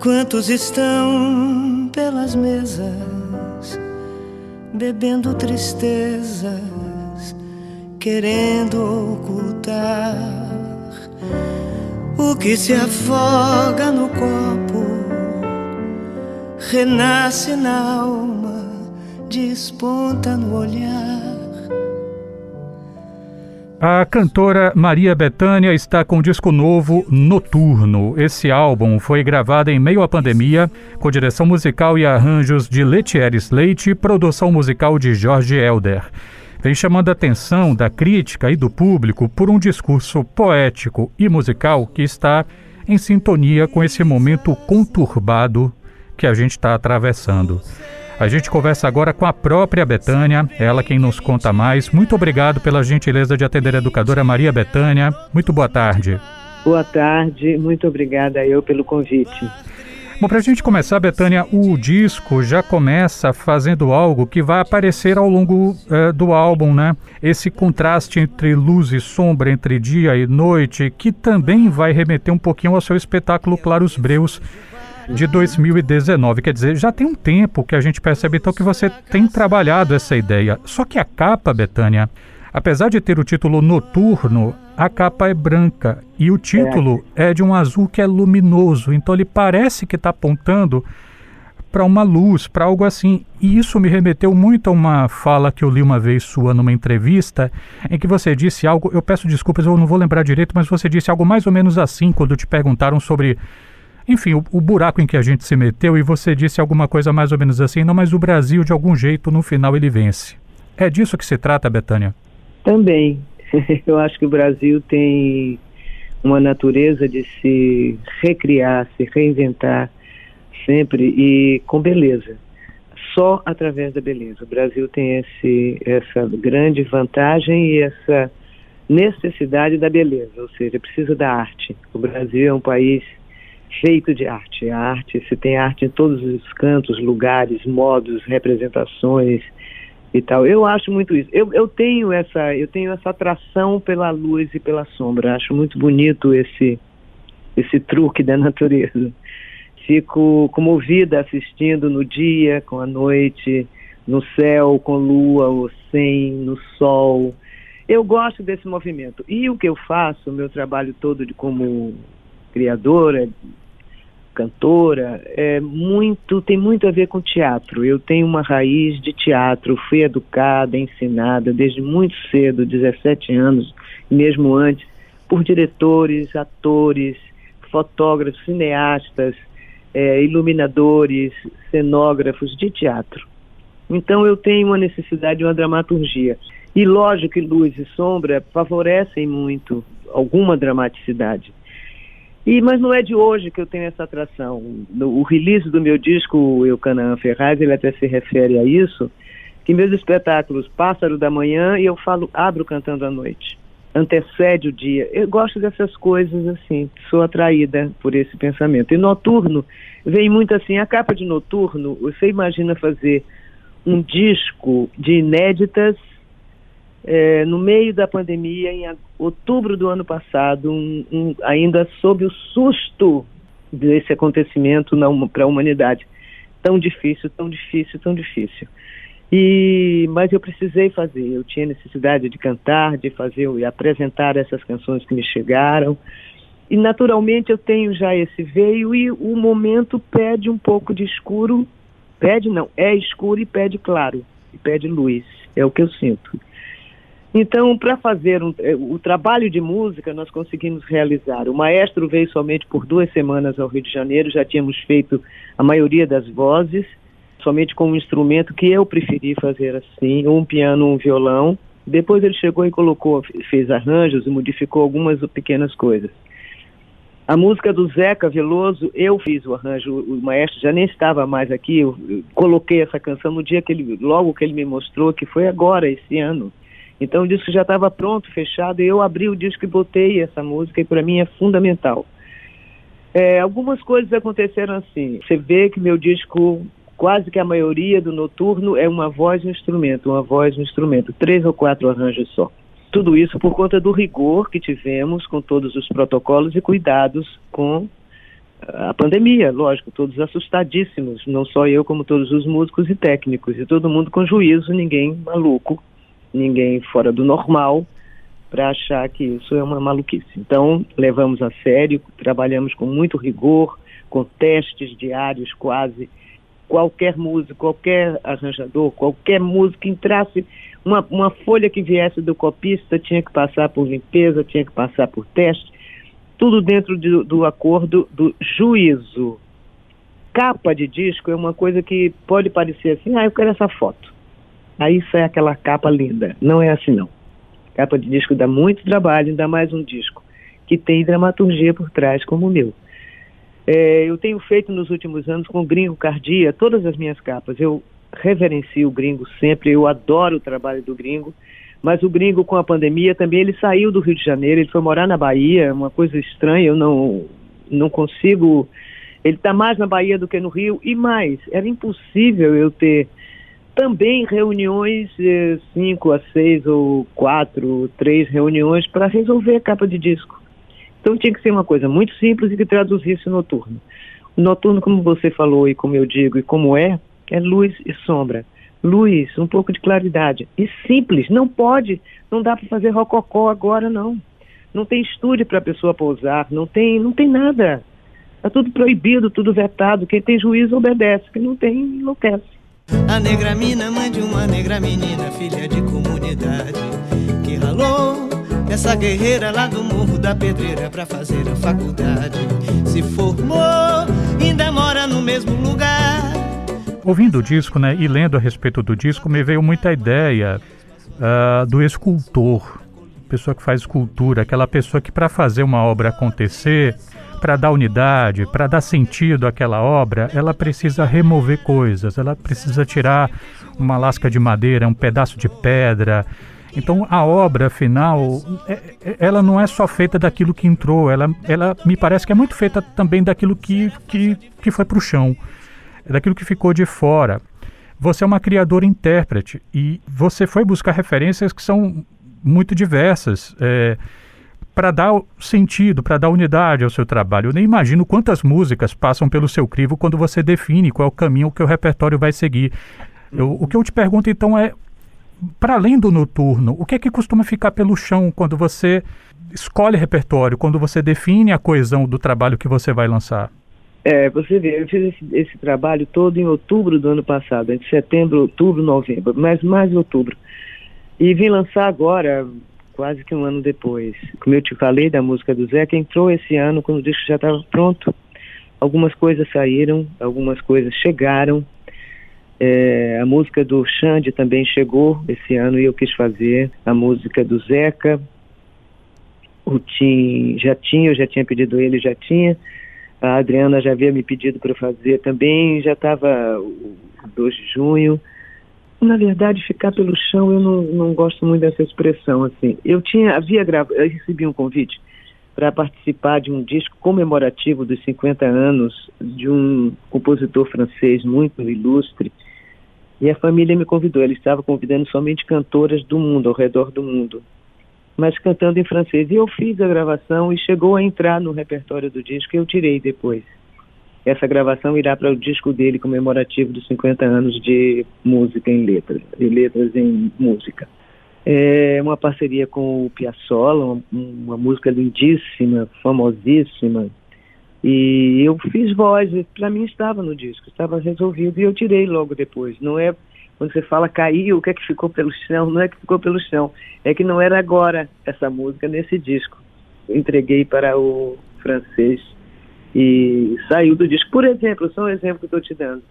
Quantos estão pelas mesas, bebendo tristezas, querendo ocultar o que se afoga no copo, renasce na alma, desponta no olhar. A cantora Maria Bethânia está com um disco novo, Noturno. Esse álbum foi gravado em meio à pandemia, com direção musical e arranjos de Letieres Leite e produção musical de Jorge Elder. Vem chamando a atenção da crítica e do público por um discurso poético e musical que está em sintonia com esse momento conturbado que a gente está atravessando. A gente conversa agora com a própria Betânia, ela quem nos conta mais. Muito obrigado pela gentileza de atender a educadora Maria Betânia. Muito boa tarde. Boa tarde, muito obrigada eu pelo convite. Bom, para a gente começar, Betânia, o disco já começa fazendo algo que vai aparecer ao longo eh, do álbum, né? Esse contraste entre luz e sombra, entre dia e noite, que também vai remeter um pouquinho ao seu espetáculo Claros Breus, de 2019. Quer dizer, já tem um tempo que a gente percebe então que você tem trabalhado essa ideia. Só que a capa, Betânia, apesar de ter o título Noturno, a capa é branca e o título é, é de um azul que é luminoso. Então ele parece que está apontando para uma luz, para algo assim. E isso me remeteu muito a uma fala que eu li uma vez sua numa entrevista, em que você disse algo, eu peço desculpas, eu não vou lembrar direito, mas você disse algo mais ou menos assim quando te perguntaram sobre enfim, o, o, buraco em que a gente se meteu e você disse alguma coisa mais ou menos assim, não, mas o Brasil, de algum jeito, no final ele vence. É disso que se trata, Betânia? Também. Eu acho que o Brasil tem uma natureza de se recriar, se reinventar sempre e com beleza. Só através da beleza. O Brasil tem esse, essa grande vantagem e essa necessidade da beleza, ou seja, precisa da arte. O Brasil é um país feito de arte. A arte, se tem arte em todos os cantos, lugares, modos, representações e tal. Eu acho muito isso. Eu, eu tenho essa, eu tenho essa atração pela luz e pela sombra. Acho muito bonito esse esse truque da natureza. Fico comovida assistindo no dia, com a noite, no céu, com lua ou sem, no sol. Eu gosto desse movimento. E o que eu faço, o meu trabalho todo de como criadora, cantora, é muito, tem muito a ver com teatro. Eu tenho uma raiz de teatro, fui educada, ensinada desde muito cedo, 17 anos, mesmo antes, por diretores, atores, fotógrafos, cineastas, é, iluminadores, cenógrafos de teatro. Então eu tenho uma necessidade de uma dramaturgia. E lógico que luz e sombra favorecem muito alguma dramaticidade. E, mas não é de hoje que eu tenho essa atração. No, o release do meu disco, o Eucanaan Ferraz, ele até se refere a isso, que meus espetáculos Pássaro da Manhã e eu falo Abro Cantando à Noite. Antecede o dia. Eu gosto dessas coisas assim, sou atraída por esse pensamento. E Noturno vem muito assim, a capa de Noturno, você imagina fazer um disco de inéditas é, no meio da pandemia, em outubro do ano passado, um, um, ainda sob o susto desse acontecimento para a humanidade. Tão difícil, tão difícil, tão difícil. E, mas eu precisei fazer, eu tinha necessidade de cantar, de fazer e apresentar essas canções que me chegaram. E naturalmente eu tenho já esse veio e o momento pede um pouco de escuro, pede não, é escuro e pede claro, e pede luz, é o que eu sinto. Então, para fazer um, eh, o trabalho de música, nós conseguimos realizar. O maestro veio somente por duas semanas ao Rio de Janeiro, já tínhamos feito a maioria das vozes, somente com um instrumento que eu preferi fazer assim, um piano, um violão. Depois ele chegou e colocou, fez arranjos e modificou algumas pequenas coisas. A música do Zeca Veloso, eu fiz o arranjo, o maestro já nem estava mais aqui, eu coloquei essa canção no dia que ele, logo que ele me mostrou, que foi agora, esse ano. Então o disco já estava pronto, fechado, e eu abri o disco e botei essa música, e para mim é fundamental. É, algumas coisas aconteceram assim. Você vê que meu disco, quase que a maioria do noturno, é uma voz e um instrumento, uma voz e um instrumento, três ou quatro arranjos só. Tudo isso por conta do rigor que tivemos com todos os protocolos e cuidados com a pandemia, lógico, todos assustadíssimos, não só eu, como todos os músicos e técnicos, e todo mundo com juízo, ninguém maluco, ninguém fora do normal, para achar que isso é uma maluquice. Então, levamos a sério, trabalhamos com muito rigor, com testes diários quase. Qualquer músico, qualquer arranjador, qualquer músico que entrasse, uma, uma folha que viesse do copista tinha que passar por limpeza, tinha que passar por teste, tudo dentro de, do acordo do juízo. Capa de disco é uma coisa que pode parecer assim, ah, eu quero essa foto. Aí sai aquela capa linda. Não é assim não. Capa de disco dá muito trabalho, ainda mais um disco que tem dramaturgia por trás, como o meu. É, eu tenho feito nos últimos anos com o Gringo Cardia todas as minhas capas. Eu reverencio o Gringo sempre, eu adoro o trabalho do Gringo, mas o Gringo com a pandemia também ele saiu do Rio de Janeiro, ele foi morar na Bahia, uma coisa estranha, eu não não consigo. Ele está mais na Bahia do que no Rio e mais, era impossível eu ter também reuniões, eh, cinco a seis ou quatro, três reuniões para resolver a capa de disco. Então tinha que ser uma coisa muito simples e que traduzisse o noturno. O noturno, como você falou e como eu digo e como é, é luz e sombra. Luz, um pouco de claridade. E simples, não pode, não dá para fazer rococó agora não. Não tem estúdio para a pessoa pousar, não tem, não tem nada. Está tudo proibido, tudo vetado. Quem tem juízo obedece, quem não tem enlouquece. A negra mina, mãe de uma negra menina, filha de comunidade, que ralou essa guerreira lá do Morro da Pedreira pra fazer a faculdade. Se formou, ainda mora no mesmo lugar. Ouvindo o disco, né, e lendo a respeito do disco, me veio muita ideia uh, do escultor, pessoa que faz escultura, aquela pessoa que para fazer uma obra acontecer, para dar unidade, para dar sentido àquela obra, ela precisa remover coisas, ela precisa tirar uma lasca de madeira, um pedaço de pedra. Então a obra final, é, é, ela não é só feita daquilo que entrou, ela, ela me parece que é muito feita também daquilo que, que, que foi para o chão, daquilo que ficou de fora. Você é uma criadora intérprete e você foi buscar referências que são muito diversas. É, para dar sentido, para dar unidade ao seu trabalho. Eu nem imagino quantas músicas passam pelo seu crivo quando você define qual é o caminho que o repertório vai seguir. Eu, o que eu te pergunto então é, para além do noturno, o que é que costuma ficar pelo chão quando você escolhe repertório, quando você define a coesão do trabalho que você vai lançar? É, você vê, eu fiz esse, esse, trabalho todo em outubro do ano passado, entre setembro, outubro, novembro, mas mais outubro. E vim lançar agora, quase que um ano depois. Como eu te falei da música do que entrou esse ano quando o disco já estava pronto. Algumas coisas saíram, algumas coisas chegaram. É, a música do Xande também chegou esse ano e eu quis fazer. A música do Zeca, o Tim já tinha, eu já tinha pedido ele, já tinha. A Adriana já havia me pedido para fazer também, já estava o 2 de junho na verdade, ficar pelo chão, eu não, não gosto muito dessa expressão, assim. Eu tinha, havia gravado, eu recebi um convite para participar de um disco comemorativo dos 50 anos de um compositor francês muito ilustre, e a família me convidou. Ele estava convidando somente cantoras do mundo, ao redor do mundo, mas cantando em francês. E eu fiz a gravação e chegou a entrar no repertório do disco e eu tirei depois. Essa gravação irá para o disco dele comemorativo dos 50 anos de música em letras, de letras em música. É uma parceria com o Piazzolla, uma, uma música lindíssima, famosíssima. E eu fiz voz, para mim estava no disco, estava resolvido e eu tirei logo depois. Não é quando você fala caiu, o que é que ficou pelo chão? Não é que ficou pelo chão, é que não era agora essa música nesse disco. entreguei para o francês e saiu do disco. Por exemplo, só um exemplo que estou te dando.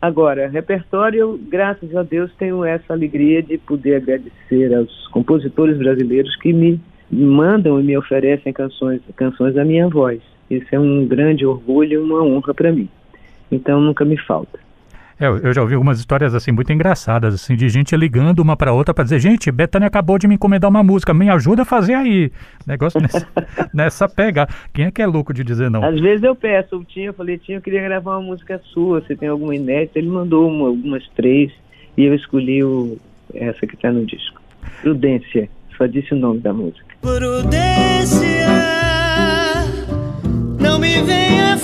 Agora, repertório, graças a Deus, tenho essa alegria de poder agradecer aos compositores brasileiros que me mandam e me oferecem canções, canções da minha voz. Isso é um grande orgulho e uma honra para mim. Então, nunca me falta. É, eu já ouvi algumas histórias assim muito engraçadas, assim, de gente ligando uma para outra para dizer, gente, Betânia acabou de me encomendar uma música, me ajuda a fazer aí. Negócio nessa, nessa pega. Quem é que é louco de dizer não? Às vezes eu peço, o Tinho, eu falei, Tinho, eu queria gravar uma música sua, você tem alguma inédita? Ele mandou uma, algumas três e eu escolhi o, essa que está no disco. Prudência, só disse o nome da música. Prudência, não me venha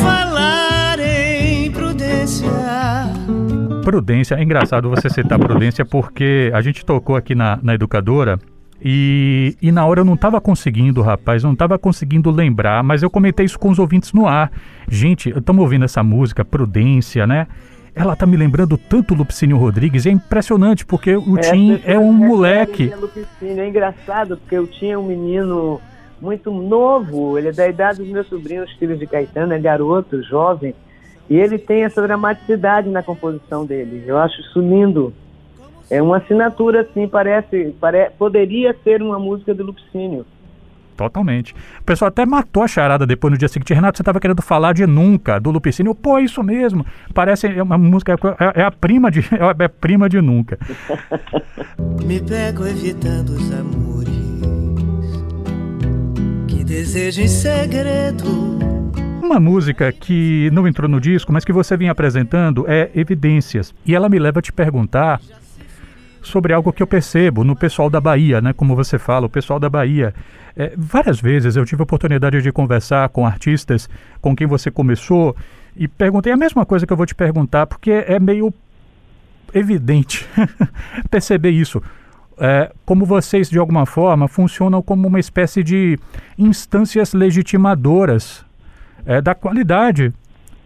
Prudência, é engraçado você citar Prudência porque a gente tocou aqui na, na educadora e, e na hora eu não estava conseguindo, rapaz, não estava conseguindo lembrar, mas eu comentei isso com os ouvintes no ar. Gente, estamos ouvindo essa música, Prudência, né? Ela tá me lembrando tanto Lupicínio Rodrigues, é impressionante, porque o é, Tim é um moleque. É engraçado, porque eu tinha um menino muito novo, ele é da idade dos meus sobrinhos, filhos de Caetano, é garoto, jovem, e ele tem essa dramaticidade na composição dele. Eu acho isso lindo. É uma assinatura, assim, parece, pare, poderia ser uma música do Lupicínio. Totalmente. O pessoal até matou a charada depois no dia seguinte. Renato, você estava querendo falar de Nunca, do Lupicínio. Pô, é isso mesmo. Parece uma música, é, é a prima de, é a prima de Nunca. Me pego evitando os amores que desejo em segredo uma música que não entrou no disco, mas que você vinha apresentando é Evidências. E ela me leva a te perguntar sobre algo que eu percebo no pessoal da Bahia, né? Como você fala, o pessoal da Bahia. É, várias vezes eu tive a oportunidade de conversar com artistas com quem você começou e perguntei a mesma coisa que eu vou te perguntar, porque é meio evidente perceber isso. É, como vocês, de alguma forma, funcionam como uma espécie de instâncias legitimadoras é, da qualidade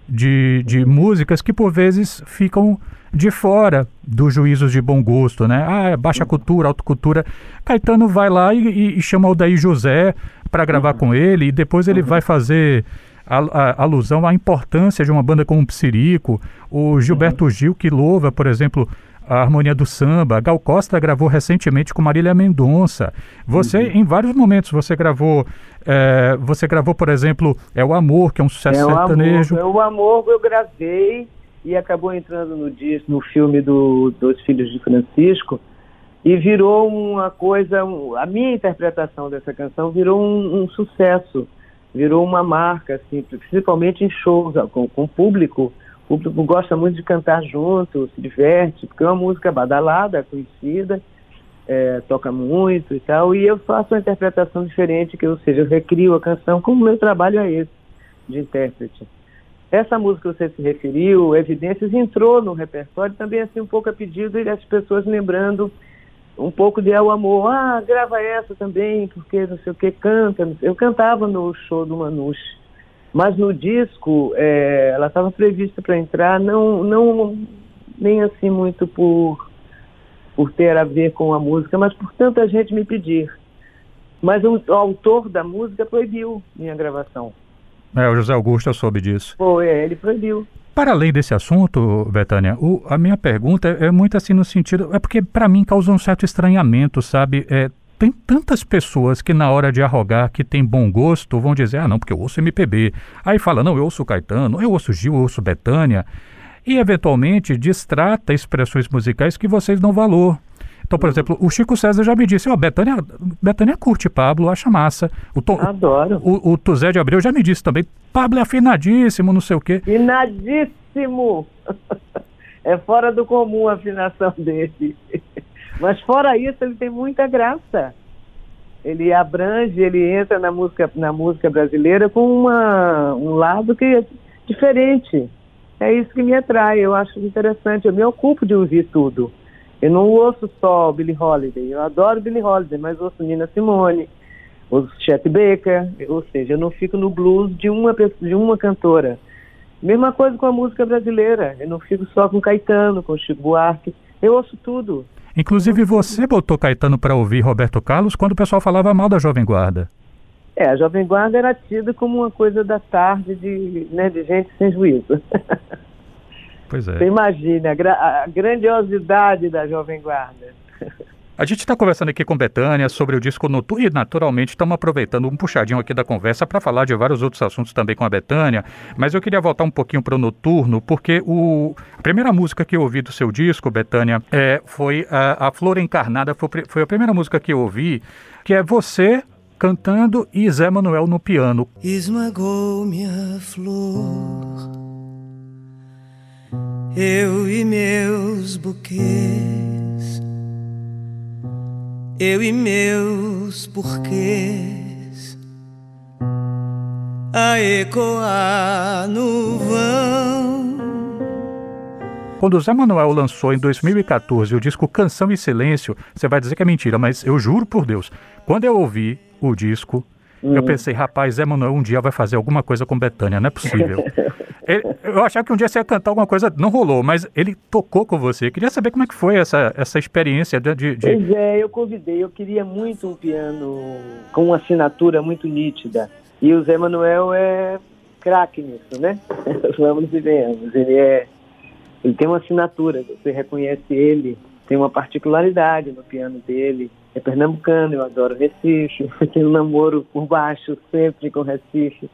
de, de músicas que, por vezes, ficam de fora dos juízos de bom gosto, né? Ah, é baixa cultura, alta cultura. Caetano vai lá e, e, chama o Daí José para gravar uhum. com ele e depois ele uhum. vai fazer a, a, alusão à importância de uma banda como o Psirico, o Gilberto uhum. Gil que louva, por exemplo, a harmonia do samba. Gal Costa gravou recentemente com Marília Mendonça. Você, uhum. em vários momentos, você gravou, é, você gravou, por exemplo, É o Amor, que é um sucesso é sertanejo. Amor, é o Amor eu gravei e acabou entrando no disco, no filme do Dois Filhos de Francisco e virou uma coisa, a minha interpretação dessa canção virou um, um, sucesso, virou uma marca, assim, principalmente em shows com, com o público. O público gosta muito de cantar junto, se diverte, porque é uma música badalada, conhecida, é, toca muito e tal, e eu faço uma interpretação diferente, que ou seja, eu recrio a canção, como o meu trabalho é esse, de intérprete. Essa música que você se referiu, Evidências, entrou no repertório também assim um pouco a pedido e as pessoas lembrando um pouco de El Amor. Ah, grava essa também, porque não sei o que, canta. Eu cantava no show do Manus, mas no disco é, ela estava prevista para entrar, não, não nem assim muito por, por ter a ver com a música, mas por tanta gente me pedir. Mas o, o autor da música proibiu minha gravação. É, o José Augusto, eu soube disso. Foi, é, ele proibiu. Para além desse assunto, Betânia, o, a minha pergunta é, é muito assim no sentido. É porque para mim causa um certo estranhamento, sabe? É, tem tantas pessoas que na hora de arrogar que tem bom gosto vão dizer, ah, não, porque eu ouço MPB. Aí fala, não, eu ouço Caetano, eu ouço Gil, eu ouço Betânia. E eventualmente distrata expressões musicais que vocês dão valor. Então, por exemplo, o Chico César já me disse, ó, oh, Betânia, Betânia curte Pablo, acha massa. O Tom, Adoro. O, o Tuzé de Abreu já me disse também, Pablo é afinadíssimo, não sei o quê. Afinadíssimo! é fora do comum a afinação dele. Mas fora isso, ele tem muita graça. Ele abrange, ele entra na música, na música brasileira com uma, um lado que é diferente. É isso que me atrai, eu acho interessante. Eu me ocupo de ouvir tudo. Eu não ouço só Billie Holiday, eu adoro Billie Holiday, mas ouço Nina Simone, ouço Chet Baker, ou seja, eu não fico no blues de uma, de uma cantora. Mesma coisa com a música brasileira, eu não fico só com Caetano, com Chico Buarque, eu ouço tudo. Inclusive você botou Caetano para ouvir Roberto Carlos quando o pessoal falava mal da Jovem Guarda. É, a Jovem Guarda era tida como uma coisa da tarde de, né, de gente sem juízo. Pois é. Você imagina a, gra a grandiosidade da Jovem Guarda. A gente está conversando aqui com Betânia sobre o disco Noturno e, naturalmente, estamos aproveitando um puxadinho aqui da conversa para falar de vários outros assuntos também com a Betânia, mas eu queria voltar um pouquinho para o Noturno, porque o... a primeira música que eu ouvi do seu disco, Betânia, é, foi a, a Flor Encarnada, foi, foi a primeira música que eu ouvi, que é você cantando e Zé Manuel no piano. Esmagou minha flor eu e meus buquês, eu e meus porquês, a ecoar no vão quando o Zé Manuel lançou em 2014 o disco Canção e Silêncio, você vai dizer que é mentira, mas eu juro por Deus, quando eu ouvi o disco, eu hum. pensei, rapaz, Zé Manuel um dia vai fazer alguma coisa com Betânia, não é possível. ele, eu achava que um dia você ia cantar alguma coisa, não rolou, mas ele tocou com você. Queria saber como é que foi essa, essa experiência de, de. Pois é, eu convidei, eu queria muito um piano com uma assinatura muito nítida. E o Zé Manuel é craque nisso, né? Vamos e venhamos. Ele é. Ele tem uma assinatura, você reconhece ele, tem uma particularidade no piano dele é pernambucano, eu adoro Recife, tenho namoro por baixo sempre com Recife.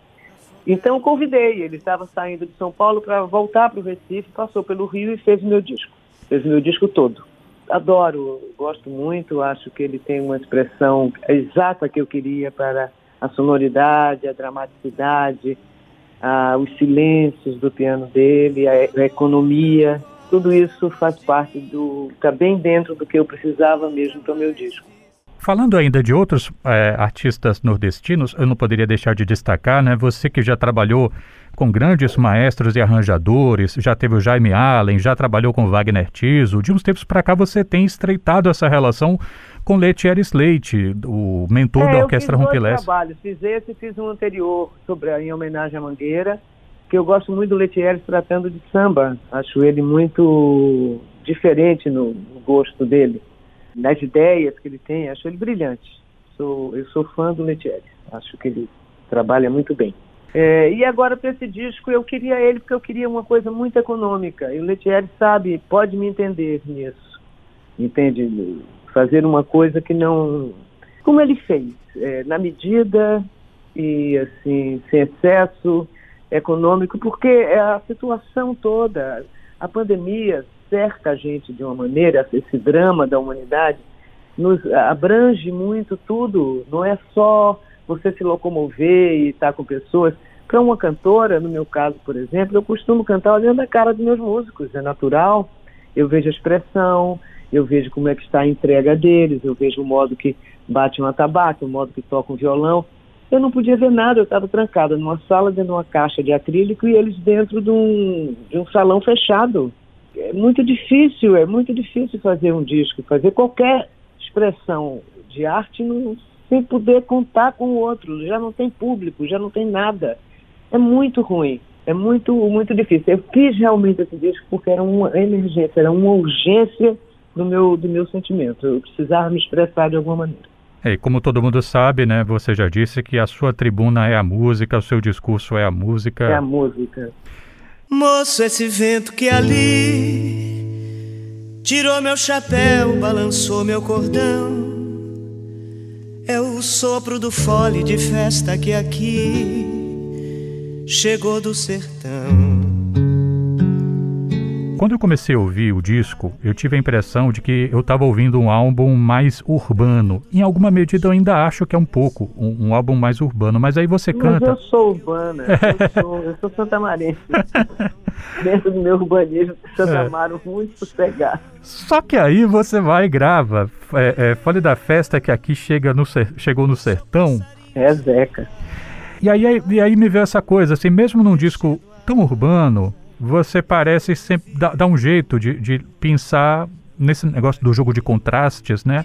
Então convidei, ele estava saindo de São Paulo para voltar para o Recife, passou pelo Rio e fez o meu disco, fez o meu disco todo. Adoro, gosto muito, acho que ele tem uma expressão exata que eu queria para a sonoridade, a dramaticidade, a, os silêncios do piano dele, a, a economia, tudo isso faz parte do. está bem dentro do que eu precisava mesmo para o meu disco. Falando ainda de outros é, artistas nordestinos, eu não poderia deixar de destacar, né? Você que já trabalhou com grandes maestros e arranjadores, já teve o Jaime Allen, já trabalhou com Wagner Tiso. De uns tempos para cá você tem estreitado essa relação com Letieri Leite, o mentor é, da Orquestra Rompilés. Eu fiz esse, fiz um anterior sobre em homenagem à Mangueira que eu gosto muito do Letieres tratando de samba. Acho ele muito diferente no, gosto dele, nas ideias que ele tem. Acho ele brilhante. Sou, eu sou fã do Letieres. Acho que ele trabalha muito bem. É, e agora para esse disco eu queria ele porque eu queria uma coisa muito econômica. E o Letieres sabe, pode me entender nisso. Entende? Fazer uma coisa que não. Como ele fez, é, na medida e assim, sem excesso econômico, porque é a situação toda, a pandemia cerca a gente de uma maneira, esse drama da humanidade nos abrange muito tudo, não é só você se locomover e estar com pessoas. Para uma cantora, no meu caso, por exemplo, eu costumo cantar olhando a cara dos meus músicos, é natural, eu vejo a expressão, eu vejo como é que está a entrega deles, eu vejo o modo que bate um atabaque, o modo que toca um violão eu não podia ver nada, eu estava trancada numa sala dentro de uma caixa de acrílico e eles dentro de um, de um salão fechado. É muito difícil, é muito difícil fazer um disco, fazer qualquer expressão de arte não, sem poder contar com o outro. Já não tem público, já não tem nada. É muito ruim, é muito, muito difícil. Eu fiz realmente esse disco porque era uma emergência, era uma urgência do meu, do meu sentimento. Eu precisava me expressar de alguma maneira. É, e como todo mundo sabe, né, você já disse que a sua tribuna é a música, o seu discurso é a música. É a música. Moço, esse vento que ali tirou meu chapéu, balançou meu cordão. É o sopro do fole de festa que aqui chegou do sertão. Quando eu comecei a ouvir o disco, eu tive a impressão de que eu estava ouvindo um álbum mais urbano. Em alguma medida eu ainda acho que é um pouco um, um álbum mais urbano, mas aí você mas canta. eu sou urbana, eu sou, eu sou santamarense. Dentro do meu urbanismo, Santa é. Amaro, muito sossegado. Só que aí você vai e grava. É, é, Fale da festa que aqui chega no chegou no sertão. É Zeca. E aí, e aí me veio essa coisa, assim, mesmo num disco tão urbano, você parece sempre dar, dar um jeito de, de pensar nesse negócio do jogo de contrastes, né?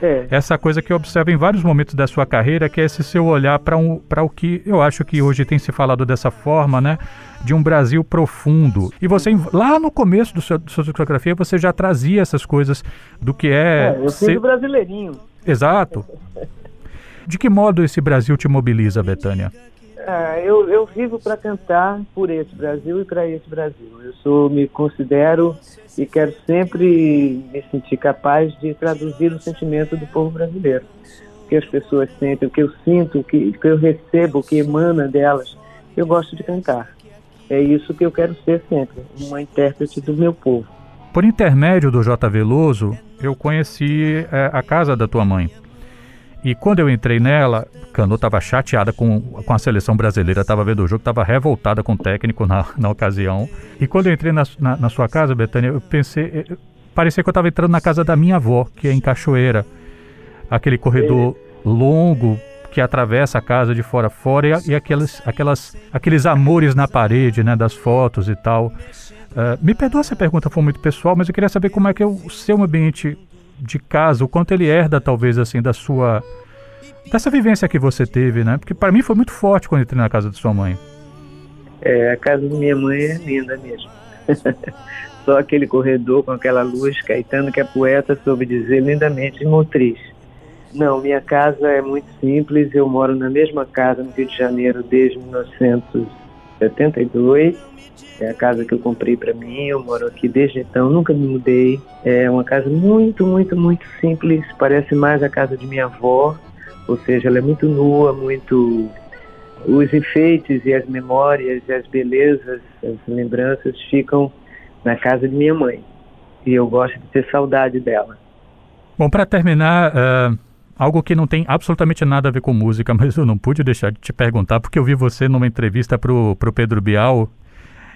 É. Essa coisa que eu observo em vários momentos da sua carreira, que é esse seu olhar para um, o que eu acho que hoje tem se falado dessa forma, né? De um Brasil profundo. E você, lá no começo do seu, da sua discografia, você já trazia essas coisas do que é. é eu ser... brasileirinho. Exato. De que modo esse Brasil te mobiliza, Betânia? É, eu, eu vivo para cantar por esse Brasil e para esse Brasil. Eu sou, me considero e quero sempre me sentir capaz de traduzir o sentimento do povo brasileiro. O que as pessoas sentem, o que eu sinto, o que, que eu recebo, o que emana delas. Eu gosto de cantar. É isso que eu quero ser sempre, uma intérprete do meu povo. Por intermédio do J. Veloso, eu conheci é, a casa da tua mãe. E quando eu entrei nela, Cano estava chateada com, com a seleção brasileira, estava vendo o jogo, estava revoltada com o técnico na, na ocasião. E quando eu entrei na, na, na sua casa, Betânia, eu pensei, eu, parecia que eu estava entrando na casa da minha avó, que é em Cachoeira. Aquele corredor longo, que atravessa a casa de fora a fora e, e aqueles, aquelas, aqueles amores na parede, né, das fotos e tal. Uh, me perdoa se a pergunta for muito pessoal, mas eu queria saber como é que é o seu ambiente de casa, o quanto ele herda talvez assim da sua dessa vivência que você teve, né? Porque para mim foi muito forte quando entrei na casa de sua mãe. É, a casa da minha mãe é linda mesmo. Só aquele corredor com aquela luz, Caetano, que é poeta, soube dizer lindamente motriz. Não, minha casa é muito simples. Eu moro na mesma casa no Rio de Janeiro desde 1972 é a casa que eu comprei para mim, eu moro aqui desde então, nunca me mudei. É uma casa muito, muito, muito simples, parece mais a casa de minha avó, ou seja, ela é muito nua, muito. Os enfeites e as memórias e as belezas, as lembranças ficam na casa de minha mãe. E eu gosto de ter saudade dela. Bom, para terminar, uh, algo que não tem absolutamente nada a ver com música, mas eu não pude deixar de te perguntar, porque eu vi você numa entrevista para o Pedro Bial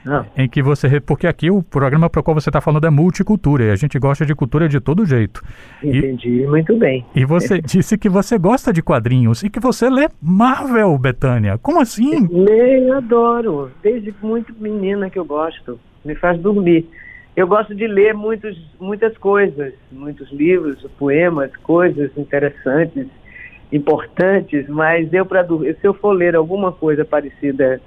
não. Em que você. Porque aqui o programa para o qual você está falando é multicultura e a gente gosta de cultura de todo jeito. Entendi, e, muito bem. E você disse que você gosta de quadrinhos e que você lê Marvel, Betânia. Como assim? Leio, adoro. Desde muito menina que eu gosto. Me faz dormir. Eu gosto de ler muitos, muitas coisas, muitos livros, poemas, coisas interessantes, importantes, mas eu se eu for ler alguma coisa parecida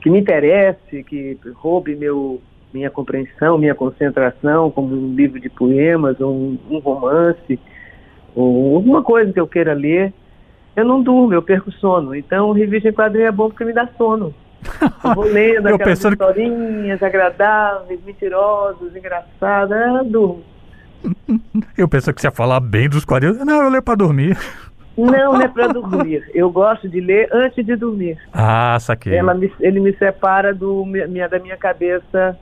que me interesse, que roube meu, minha compreensão, minha concentração, como um livro de poemas, ou um, um romance, ou alguma coisa que eu queira ler, eu não durmo, eu perco sono. Então, revista em quadrinho é bom porque me dá sono. Eu vou lendo aquelas historinhas que... agradáveis, mentirosas, engraçadas, eu durmo. Eu pensei que você ia falar bem dos quadrinhos. Não, eu leio para dormir. Não, não é para dormir. Eu gosto de ler antes de dormir. Ah, saquei. Ela me, ele me separa do, minha, da minha cabeça,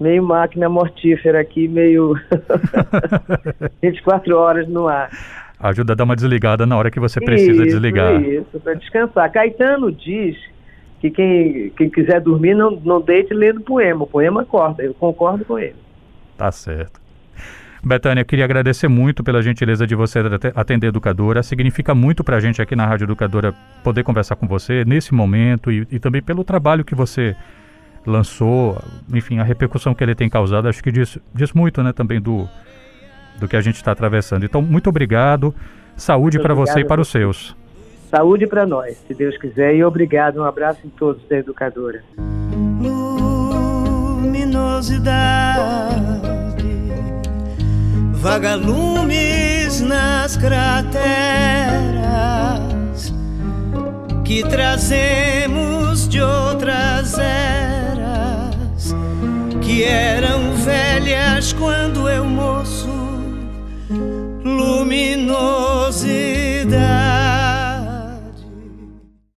meio máquina mortífera aqui, meio 24 horas no ar. Ajuda a dar uma desligada na hora que você precisa isso, desligar. Isso, para descansar. Caetano diz que quem, quem quiser dormir não, não deite lendo poema. O poema corta, eu concordo com ele. Tá certo. Betânia, queria agradecer muito pela gentileza de você atender a educadora. Significa muito para a gente aqui na Rádio Educadora poder conversar com você nesse momento e, e, também pelo trabalho que você lançou, enfim, a repercussão que ele tem causado. Acho que diz, diz muito né, também do, do que a gente está atravessando. Então, muito obrigado. Saúde para você e para os seus. Saúde para nós, se Deus quiser, e obrigado. Um abraço em todos da Educadora. Luminosidade vagalumes nas crateras que trazemos de outras eras que eram velhas quando eu moço luminosidade